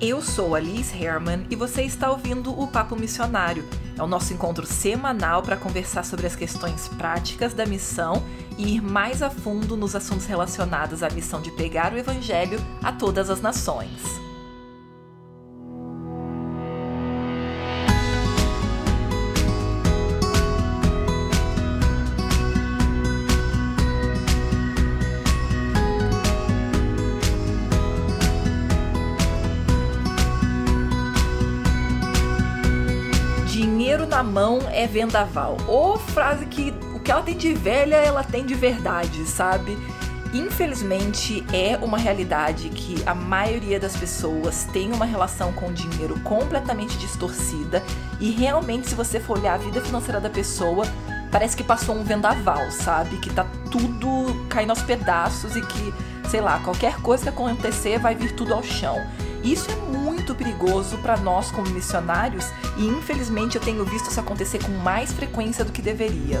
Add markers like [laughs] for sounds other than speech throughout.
Eu sou a Liz Herman e você está ouvindo o Papo Missionário. É o nosso encontro semanal para conversar sobre as questões práticas da missão e ir mais a fundo nos assuntos relacionados à missão de pregar o Evangelho a todas as nações. Na mão é vendaval. Ou frase que o que ela tem de velha, ela tem de verdade, sabe? Infelizmente, é uma realidade que a maioria das pessoas tem uma relação com o dinheiro completamente distorcida e realmente, se você for olhar a vida financeira da pessoa, parece que passou um vendaval, sabe? Que tá tudo caindo aos pedaços e que, sei lá, qualquer coisa que acontecer vai vir tudo ao chão. Isso é muito perigoso para nós como missionários e infelizmente eu tenho visto isso acontecer com mais frequência do que deveria.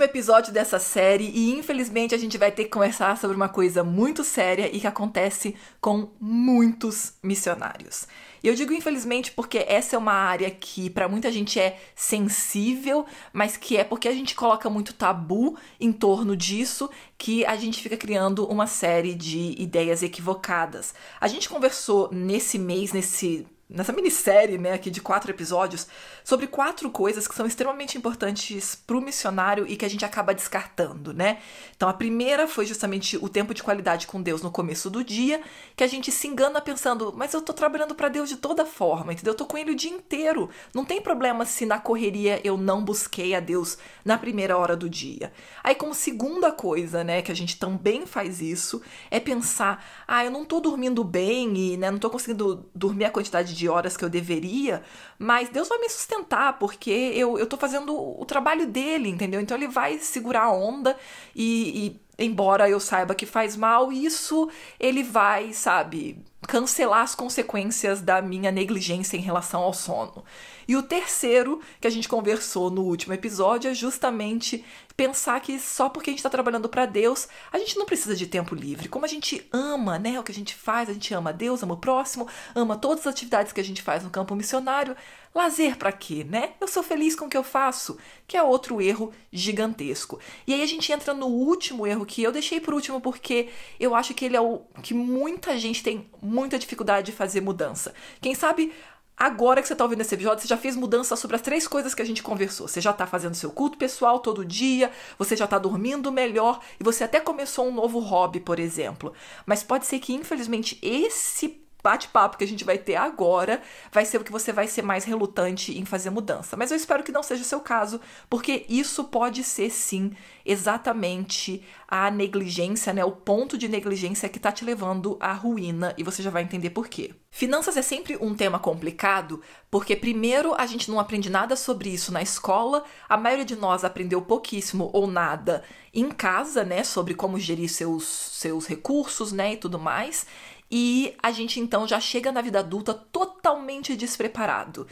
Último episódio dessa série e infelizmente a gente vai ter que conversar sobre uma coisa muito séria e que acontece com muitos missionários. E eu digo infelizmente porque essa é uma área que para muita gente é sensível, mas que é porque a gente coloca muito tabu em torno disso que a gente fica criando uma série de ideias equivocadas. A gente conversou nesse mês, nesse nessa minissérie, né, aqui de quatro episódios, sobre quatro coisas que são extremamente importantes para o missionário e que a gente acaba descartando, né? Então, a primeira foi justamente o tempo de qualidade com Deus no começo do dia, que a gente se engana pensando, mas eu tô trabalhando para Deus de toda forma, entendeu? Eu tô com ele o dia inteiro. Não tem problema se na correria eu não busquei a Deus na primeira hora do dia. Aí, como segunda coisa, né, que a gente também faz isso, é pensar, ah, eu não tô dormindo bem e, né, não tô conseguindo dormir a quantidade de de horas que eu deveria, mas Deus vai me sustentar, porque eu, eu tô fazendo o trabalho dele, entendeu? Então ele vai segurar a onda e, e embora eu saiba que faz mal, isso ele vai, sabe, cancelar as consequências da minha negligência em relação ao sono. E o terceiro, que a gente conversou no último episódio, é justamente pensar que só porque a gente está trabalhando para Deus, a gente não precisa de tempo livre. Como a gente ama, né, o que a gente faz, a gente ama Deus, ama o próximo, ama todas as atividades que a gente faz no campo missionário. Lazer para quê, né? Eu sou feliz com o que eu faço, que é outro erro gigantesco. E aí a gente entra no último erro que eu deixei por último porque eu acho que ele é o que muita gente tem muita dificuldade de fazer mudança. Quem sabe Agora que você está ouvindo esse episódio, você já fez mudança sobre as três coisas que a gente conversou. Você já está fazendo seu culto pessoal todo dia, você já está dormindo melhor e você até começou um novo hobby, por exemplo. Mas pode ser que, infelizmente, esse bate-papo que a gente vai ter agora vai ser o que você vai ser mais relutante em fazer mudança. Mas eu espero que não seja o seu caso, porque isso pode ser sim exatamente a negligência, né, o ponto de negligência que está te levando à ruína e você já vai entender por quê. Finanças é sempre um tema complicado, porque primeiro a gente não aprende nada sobre isso na escola, a maioria de nós aprendeu pouquíssimo ou nada em casa, né, sobre como gerir seus seus recursos, né, e tudo mais. E a gente então já chega na vida adulta totalmente despreparado.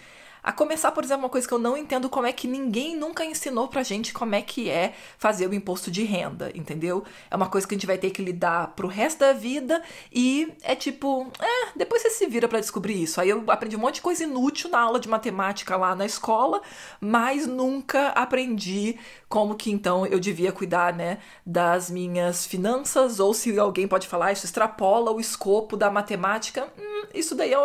A começar, por exemplo, uma coisa que eu não entendo como é que ninguém nunca ensinou pra gente como é que é fazer o imposto de renda, entendeu? É uma coisa que a gente vai ter que lidar pro resto da vida e é tipo, é, depois você se vira para descobrir isso. Aí eu aprendi um monte de coisa inútil na aula de matemática lá na escola, mas nunca aprendi como que então eu devia cuidar, né, das minhas finanças ou se alguém pode falar, isso extrapola o escopo da matemática. Hum, isso daí é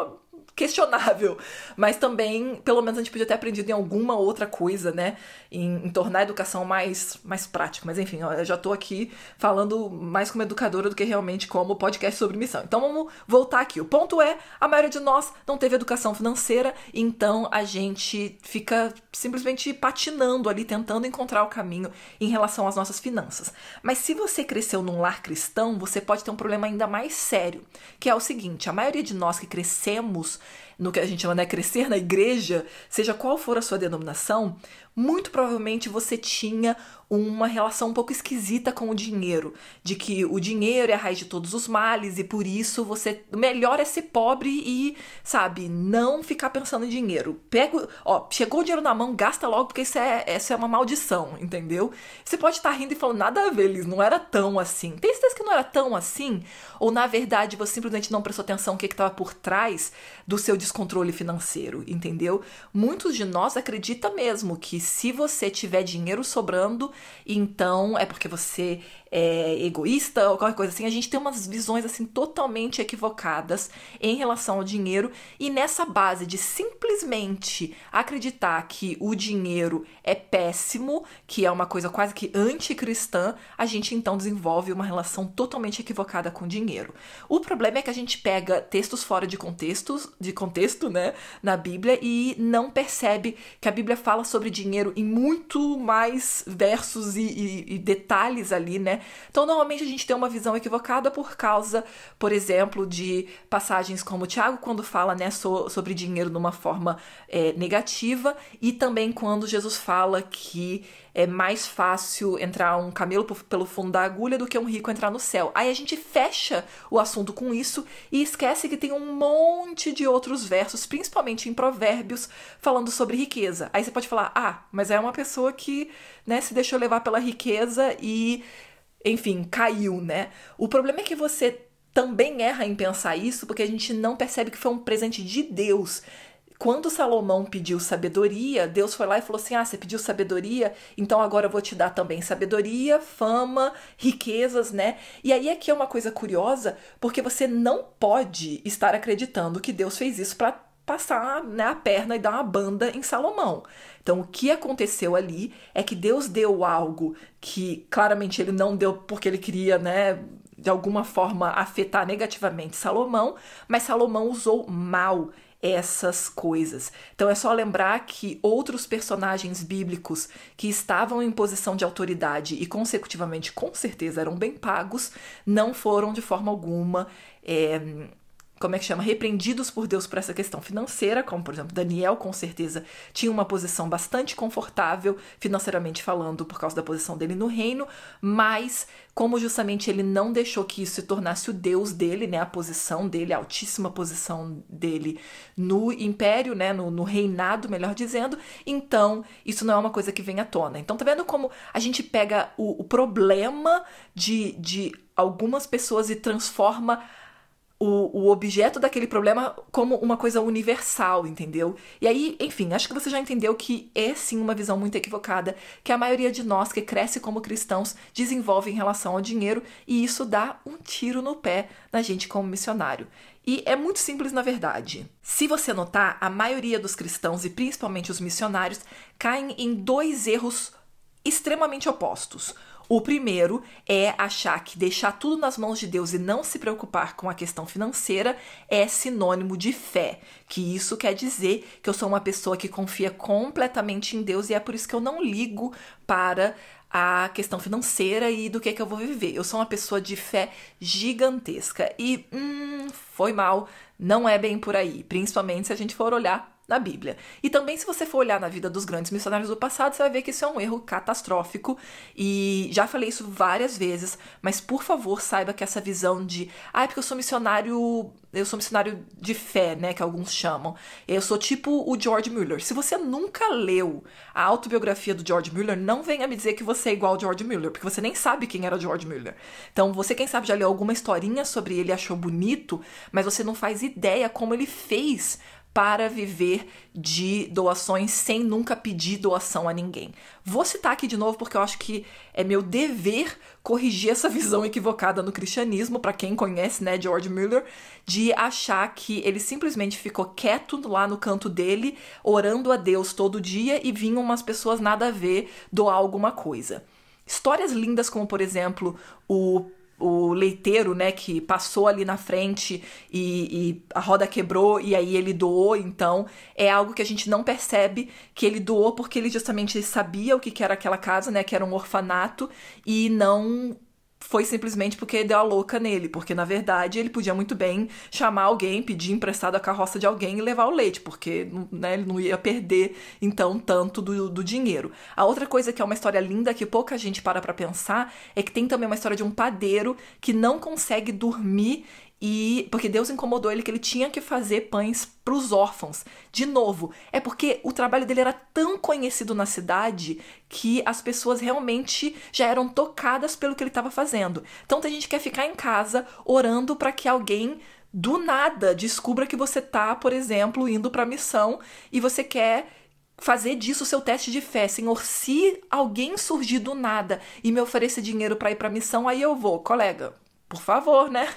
questionável, mas também, pelo menos a gente podia ter aprendido em alguma outra coisa, né, em, em tornar a educação mais, mais prática, mas enfim, eu já tô aqui falando mais como educadora do que realmente como podcast sobre missão. Então vamos voltar aqui. O ponto é, a maioria de nós não teve educação financeira, então a gente fica simplesmente patinando ali, tentando encontrar o caminho em relação às nossas finanças. Mas se você cresceu num lar cristão, você pode ter um problema ainda mais sério, que é o seguinte, a maioria de nós que crescemos no que a gente chama né, crescer na igreja, seja qual for a sua denominação, muito provavelmente você tinha uma relação um pouco esquisita com o dinheiro, de que o dinheiro é a raiz de todos os males e por isso você melhor é ser pobre e, sabe, não ficar pensando em dinheiro. Pega, ó, chegou o dinheiro na mão, gasta logo porque isso é, isso é uma maldição, entendeu? Você pode estar rindo e falando nada a ver, eles não era tão assim. Tem certeza que não era tão assim? Ou na verdade você simplesmente não prestou atenção no que estava por trás do seu descontrole financeiro, entendeu? Muitos de nós acreditam mesmo que se você tiver dinheiro sobrando, então é porque você é, egoísta ou qualquer coisa assim. A gente tem umas visões assim totalmente equivocadas em relação ao dinheiro e nessa base de simplesmente acreditar que o dinheiro é péssimo, que é uma coisa quase que anticristã, a gente então desenvolve uma relação totalmente equivocada com o dinheiro. O problema é que a gente pega textos fora de contextos, de contexto, né, na Bíblia e não percebe que a Bíblia fala sobre dinheiro em muito mais versos e, e, e detalhes ali, né? Então, normalmente a gente tem uma visão equivocada por causa, por exemplo, de passagens como Tiago, quando fala né, so, sobre dinheiro de uma forma é, negativa, e também quando Jesus fala que é mais fácil entrar um camelo pelo fundo da agulha do que um rico entrar no céu. Aí a gente fecha o assunto com isso e esquece que tem um monte de outros versos, principalmente em Provérbios, falando sobre riqueza. Aí você pode falar: ah, mas é uma pessoa que né, se deixou levar pela riqueza e enfim, caiu, né? O problema é que você também erra em pensar isso porque a gente não percebe que foi um presente de Deus. Quando Salomão pediu sabedoria, Deus foi lá e falou assim: Ah, você pediu sabedoria, então agora eu vou te dar também sabedoria, fama, riquezas, né? E aí aqui é uma coisa curiosa, porque você não pode estar acreditando que Deus fez isso para passar né, a perna e dar uma banda em Salomão. Então, o que aconteceu ali é que Deus deu algo que claramente ele não deu porque ele queria, né, de alguma forma afetar negativamente Salomão, mas Salomão usou mal essas coisas. Então é só lembrar que outros personagens bíblicos que estavam em posição de autoridade e consecutivamente com certeza eram bem pagos, não foram de forma alguma é, como é que chama, repreendidos por Deus por essa questão financeira, como por exemplo Daniel, com certeza tinha uma posição bastante confortável financeiramente falando por causa da posição dele no reino, mas como justamente ele não deixou que isso se tornasse o Deus dele, né, a posição dele, a altíssima posição dele no império, né, no, no reinado, melhor dizendo, então isso não é uma coisa que vem à tona. Então tá vendo como a gente pega o, o problema de, de algumas pessoas e transforma o, o objeto daquele problema como uma coisa universal, entendeu? E aí, enfim, acho que você já entendeu que é sim uma visão muito equivocada que a maioria de nós que cresce como cristãos desenvolve em relação ao dinheiro e isso dá um tiro no pé na gente como missionário. E é muito simples na verdade. Se você notar, a maioria dos cristãos e principalmente os missionários caem em dois erros extremamente opostos. O primeiro é achar que deixar tudo nas mãos de Deus e não se preocupar com a questão financeira é sinônimo de fé. Que isso quer dizer que eu sou uma pessoa que confia completamente em Deus e é por isso que eu não ligo para a questão financeira e do que, é que eu vou viver. Eu sou uma pessoa de fé gigantesca e hum, foi mal, não é bem por aí, principalmente se a gente for olhar na Bíblia. E também, se você for olhar na vida dos grandes missionários do passado, você vai ver que isso é um erro catastrófico. E já falei isso várias vezes, mas por favor, saiba que essa visão de, ah, é porque eu sou missionário, eu sou missionário de fé, né, que alguns chamam. Eu sou tipo o George Mueller. Se você nunca leu a autobiografia do George Mueller, não venha me dizer que você é igual ao George Mueller, porque você nem sabe quem era George Mueller. Então, você, quem sabe, já leu alguma historinha sobre ele achou bonito, mas você não faz ideia como ele fez para viver de doações sem nunca pedir doação a ninguém. Vou citar aqui de novo porque eu acho que é meu dever corrigir essa [laughs] visão equivocada no cristianismo, para quem conhece, né, George Mueller, de achar que ele simplesmente ficou quieto lá no canto dele, orando a Deus todo dia e vinham umas pessoas nada a ver doar alguma coisa. Histórias lindas como, por exemplo, o o leiteiro, né, que passou ali na frente e, e, a roda quebrou e aí ele doou, então é algo que a gente não percebe que ele doou porque ele justamente sabia o que, que era aquela casa, né, que era um orfanato e não foi simplesmente porque deu a louca nele, porque na verdade ele podia muito bem chamar alguém, pedir emprestado a carroça de alguém e levar o leite, porque né, ele não ia perder então tanto do, do dinheiro. A outra coisa que é uma história linda que pouca gente para pra pensar é que tem também uma história de um padeiro que não consegue dormir e porque Deus incomodou ele que ele tinha que fazer pães para os órfãos. De novo, é porque o trabalho dele era tão conhecido na cidade que as pessoas realmente já eram tocadas pelo que ele estava fazendo. Então tem gente que quer ficar em casa orando para que alguém do nada descubra que você tá, por exemplo, indo para missão e você quer fazer disso seu teste de fé. Senhor, se alguém surgir do nada e me oferecer dinheiro para ir para missão, aí eu vou, colega por favor, né?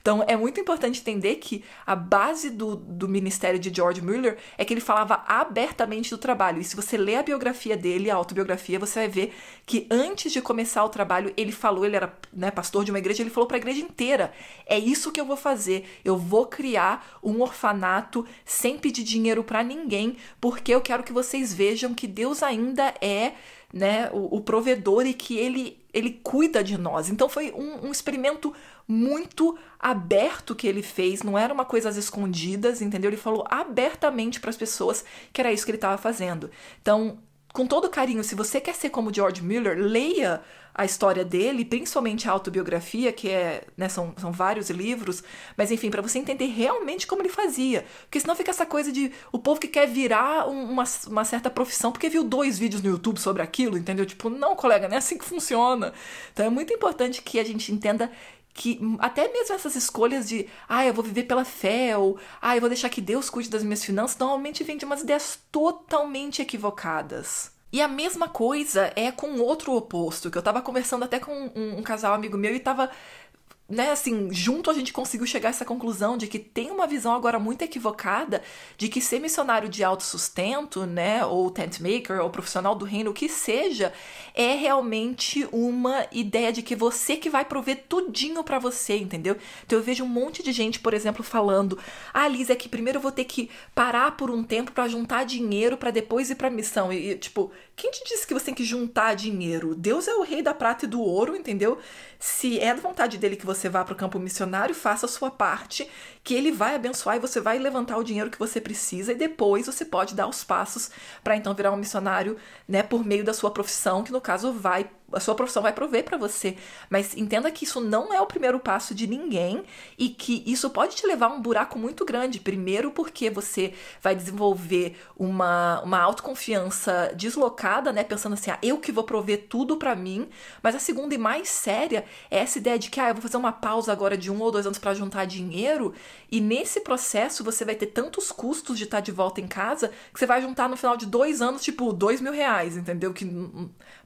Então é muito importante entender que a base do, do ministério de George Mueller é que ele falava abertamente do trabalho. E se você lê a biografia dele, a autobiografia, você vai ver que antes de começar o trabalho, ele falou, ele era né, pastor de uma igreja, ele falou para a igreja inteira: é isso que eu vou fazer. Eu vou criar um orfanato sem pedir dinheiro para ninguém, porque eu quero que vocês vejam que Deus ainda é né, o, o provedor e que ele, ele cuida de nós. Então foi um, um experimento muito aberto que ele fez, não era uma coisa às escondidas, entendeu? Ele falou abertamente para as pessoas que era isso que ele estava fazendo. Então, com todo carinho, se você quer ser como George Miller, leia a história dele, principalmente a autobiografia, que é, né, são, são vários livros, mas enfim, para você entender realmente como ele fazia. Porque senão fica essa coisa de o povo que quer virar uma, uma certa profissão porque viu dois vídeos no YouTube sobre aquilo, entendeu? Tipo, não, colega, não é assim que funciona. Então é muito importante que a gente entenda que até mesmo essas escolhas de ah, eu vou viver pela fé, ou ah, eu vou deixar que Deus cuide das minhas finanças, normalmente vem de umas ideias totalmente equivocadas. E a mesma coisa é com outro oposto, que eu tava conversando até com um, um casal amigo meu e tava né, assim, junto a gente conseguiu chegar a essa conclusão de que tem uma visão agora muito equivocada de que ser missionário de autossustento, né, ou tent maker, ou profissional do reino, o que seja, é realmente uma ideia de que você que vai prover tudinho para você, entendeu? Então eu vejo um monte de gente, por exemplo, falando: "Ah, Liz, é que primeiro eu vou ter que parar por um tempo para juntar dinheiro para depois ir para missão". E tipo, quem te disse que você tem que juntar dinheiro? Deus é o rei da prata e do ouro, entendeu? Se é da vontade dele que você vá para o campo missionário, faça a sua parte, que ele vai abençoar e você vai levantar o dinheiro que você precisa e depois você pode dar os passos para então virar um missionário, né, por meio da sua profissão, que no caso vai a sua profissão vai prover para você. Mas entenda que isso não é o primeiro passo de ninguém e que isso pode te levar a um buraco muito grande. Primeiro, porque você vai desenvolver uma, uma autoconfiança deslocada, né? Pensando assim, ah, eu que vou prover tudo para mim. Mas a segunda e mais séria é essa ideia de que, ah, eu vou fazer uma pausa agora de um ou dois anos para juntar dinheiro. E nesse processo você vai ter tantos custos de estar de volta em casa que você vai juntar no final de dois anos, tipo, dois mil reais, entendeu? Que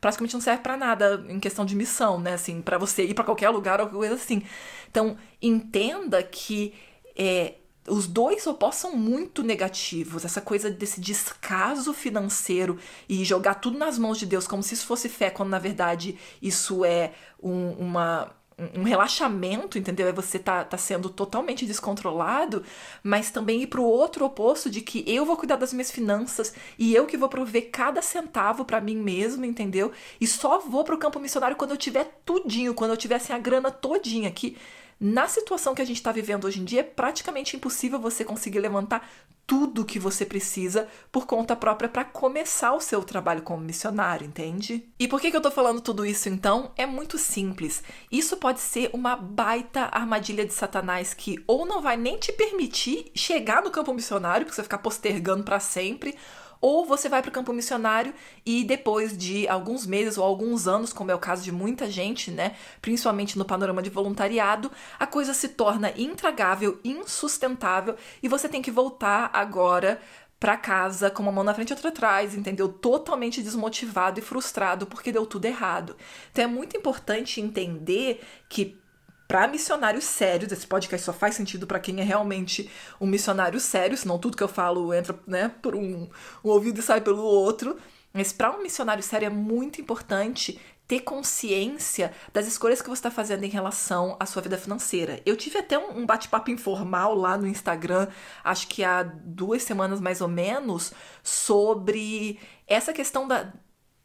praticamente não serve para nada em questão de missão, né? Assim, para você ir para qualquer lugar ou coisa assim. Então, entenda que é, os dois opostos são muito negativos. Essa coisa desse descaso financeiro e jogar tudo nas mãos de Deus como se isso fosse fé, quando na verdade isso é um, uma um relaxamento, entendeu? É você tá, tá sendo totalmente descontrolado, mas também ir pro outro oposto de que eu vou cuidar das minhas finanças e eu que vou prover cada centavo para mim mesmo, entendeu? E só vou pro campo missionário quando eu tiver tudinho, quando eu tiver assim, a grana todinha aqui. Na situação que a gente está vivendo hoje em dia, é praticamente impossível você conseguir levantar tudo que você precisa por conta própria para começar o seu trabalho como missionário, entende? E por que, que eu tô falando tudo isso então? É muito simples. Isso pode ser uma baita armadilha de Satanás que ou não vai nem te permitir chegar no campo missionário, porque você vai ficar postergando para sempre, ou você vai para o campo missionário e depois de alguns meses ou alguns anos, como é o caso de muita gente, né, principalmente no panorama de voluntariado, a coisa se torna intragável, insustentável e você tem que voltar agora para casa com uma mão na frente e outra atrás, entendeu? Totalmente desmotivado e frustrado porque deu tudo errado. Então é muito importante entender que para missionários sérios, esse podcast só faz sentido para quem é realmente um missionário sério, senão tudo que eu falo entra né, por um, um ouvido e sai pelo outro. Mas para um missionário sério é muito importante ter consciência das escolhas que você está fazendo em relação à sua vida financeira. Eu tive até um bate-papo informal lá no Instagram, acho que há duas semanas mais ou menos, sobre essa questão da,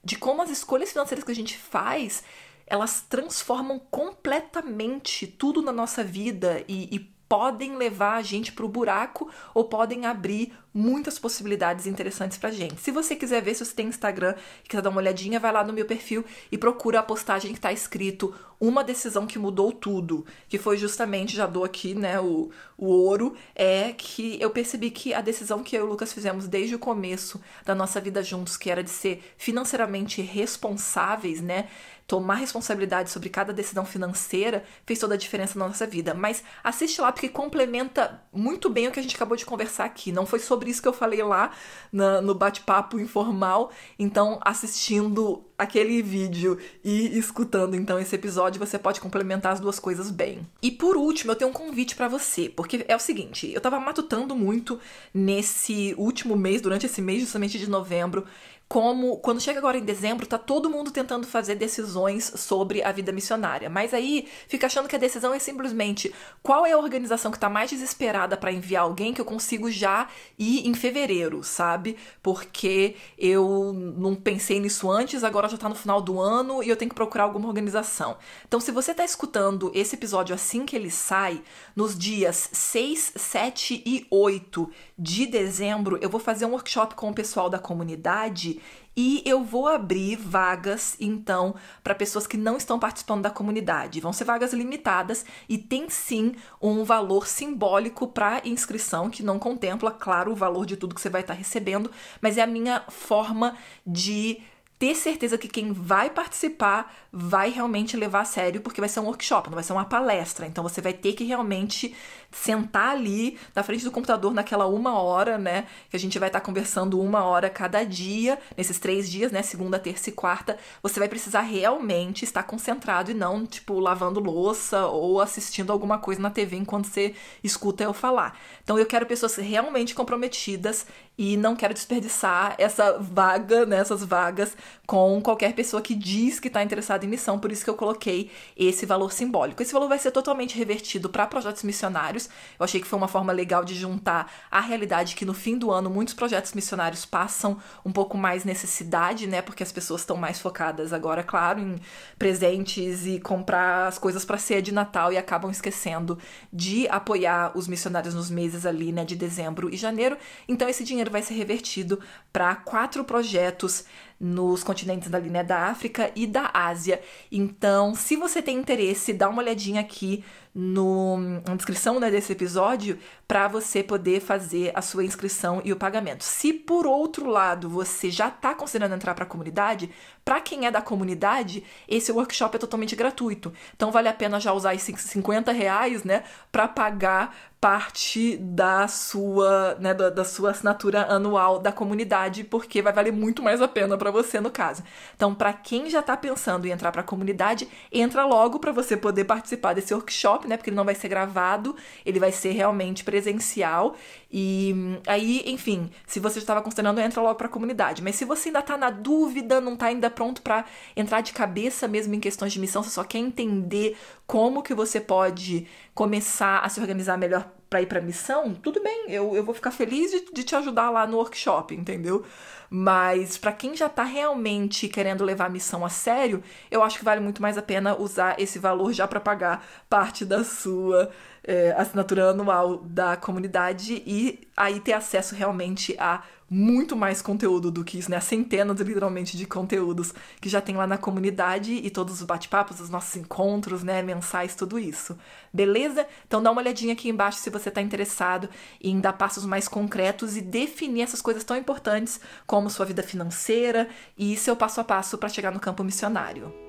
de como as escolhas financeiras que a gente faz elas transformam completamente tudo na nossa vida e, e podem levar a gente para o buraco ou podem abrir muitas possibilidades interessantes pra gente. Se você quiser ver, se você tem Instagram e quiser dar uma olhadinha, vai lá no meu perfil e procura a postagem que tá escrito uma decisão que mudou tudo, que foi justamente, já dou aqui, né, o, o ouro, é que eu percebi que a decisão que eu e o Lucas fizemos desde o começo da nossa vida juntos, que era de ser financeiramente responsáveis, né, tomar responsabilidade sobre cada decisão financeira fez toda a diferença na nossa vida. Mas assiste lá porque complementa muito bem o que a gente acabou de conversar aqui. Não foi sobre isso que eu falei lá na, no bate-papo informal. Então, assistindo aquele vídeo e escutando então esse episódio, você pode complementar as duas coisas bem. E por último, eu tenho um convite para você, porque é o seguinte, eu tava matutando muito nesse último mês, durante esse mês justamente de novembro, como quando chega agora em dezembro, tá todo mundo tentando fazer decisões sobre a vida missionária. Mas aí fica achando que a decisão é simplesmente qual é a organização que tá mais desesperada para enviar alguém que eu consigo já ir em fevereiro, sabe? Porque eu não pensei nisso antes, agora já tá no final do ano e eu tenho que procurar alguma organização. Então, se você tá escutando esse episódio assim que ele sai, nos dias 6, 7 e 8 de dezembro, eu vou fazer um workshop com o pessoal da comunidade e eu vou abrir vagas, então, para pessoas que não estão participando da comunidade. Vão ser vagas limitadas e tem sim um valor simbólico para inscrição, que não contempla, claro, o valor de tudo que você vai estar tá recebendo, mas é a minha forma de ter certeza que quem vai participar vai realmente levar a sério, porque vai ser um workshop, não vai ser uma palestra. Então você vai ter que realmente sentar ali na frente do computador naquela uma hora, né? Que a gente vai estar tá conversando uma hora cada dia, nesses três dias, né? Segunda, terça e quarta. Você vai precisar realmente estar concentrado e não, tipo, lavando louça ou assistindo alguma coisa na TV enquanto você escuta eu falar. Então eu quero pessoas realmente comprometidas e não quero desperdiçar essa vaga, né, essas vagas com qualquer pessoa que diz que está interessada em missão, por isso que eu coloquei esse valor simbólico. Esse valor vai ser totalmente revertido para projetos missionários. Eu achei que foi uma forma legal de juntar a realidade que no fim do ano muitos projetos missionários passam um pouco mais necessidade, né, porque as pessoas estão mais focadas agora, claro, em presentes e comprar as coisas para ceia de Natal e acabam esquecendo de apoiar os missionários nos meses ali, né, de dezembro e janeiro. Então esse dinheiro vai ser revertido para quatro projetos nos continentes da linha da África e da Ásia. Então, se você tem interesse, dá uma olhadinha aqui no, na descrição né, desse episódio para você poder fazer a sua inscrição e o pagamento. Se por outro lado você já está considerando entrar para a comunidade, para quem é da comunidade, esse workshop é totalmente gratuito. Então vale a pena já usar esses 50 reais, né, para pagar parte da sua, né, da, da, sua assinatura anual da comunidade, porque vai valer muito mais a pena para você no caso. Então, para quem já está pensando em entrar para a comunidade, entra logo para você poder participar desse workshop, né, porque ele não vai ser gravado, ele vai ser realmente presencial e aí, enfim, se você já estava considerando, entra logo para a comunidade. Mas se você ainda está na dúvida, não está ainda pronto para entrar de cabeça mesmo em questões de missão, você só quer entender como que você pode começar a se organizar melhor para ir para missão, tudo bem, eu, eu vou ficar feliz de, de te ajudar lá no workshop, entendeu? Mas para quem já tá realmente querendo levar a missão a sério, eu acho que vale muito mais a pena usar esse valor já para pagar parte da sua é, assinatura anual da comunidade e aí ter acesso realmente a muito mais conteúdo do que isso, né? Centenas, literalmente, de conteúdos que já tem lá na comunidade e todos os bate-papos, os nossos encontros, né? Mensais, tudo isso. Beleza? Então dá uma olhadinha aqui embaixo se você está interessado em dar passos mais concretos e definir essas coisas tão importantes como sua vida financeira e seu passo a passo para chegar no campo missionário.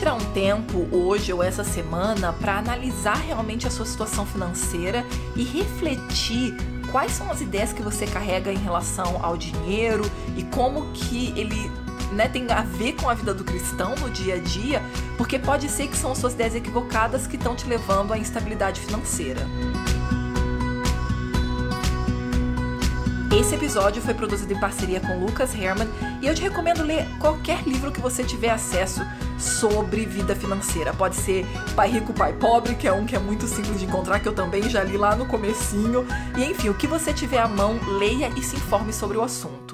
Tirar um tempo hoje ou essa semana para analisar realmente a sua situação financeira e refletir quais são as ideias que você carrega em relação ao dinheiro e como que ele né, tem a ver com a vida do cristão no dia a dia, porque pode ser que são suas ideias equivocadas que estão te levando à instabilidade financeira. Esse episódio foi produzido em parceria com Lucas Herman e eu te recomendo ler qualquer livro que você tiver acesso sobre vida financeira. Pode ser Pai Rico, Pai Pobre, que é um que é muito simples de encontrar, que eu também já li lá no comecinho. E enfim, o que você tiver à mão, leia e se informe sobre o assunto.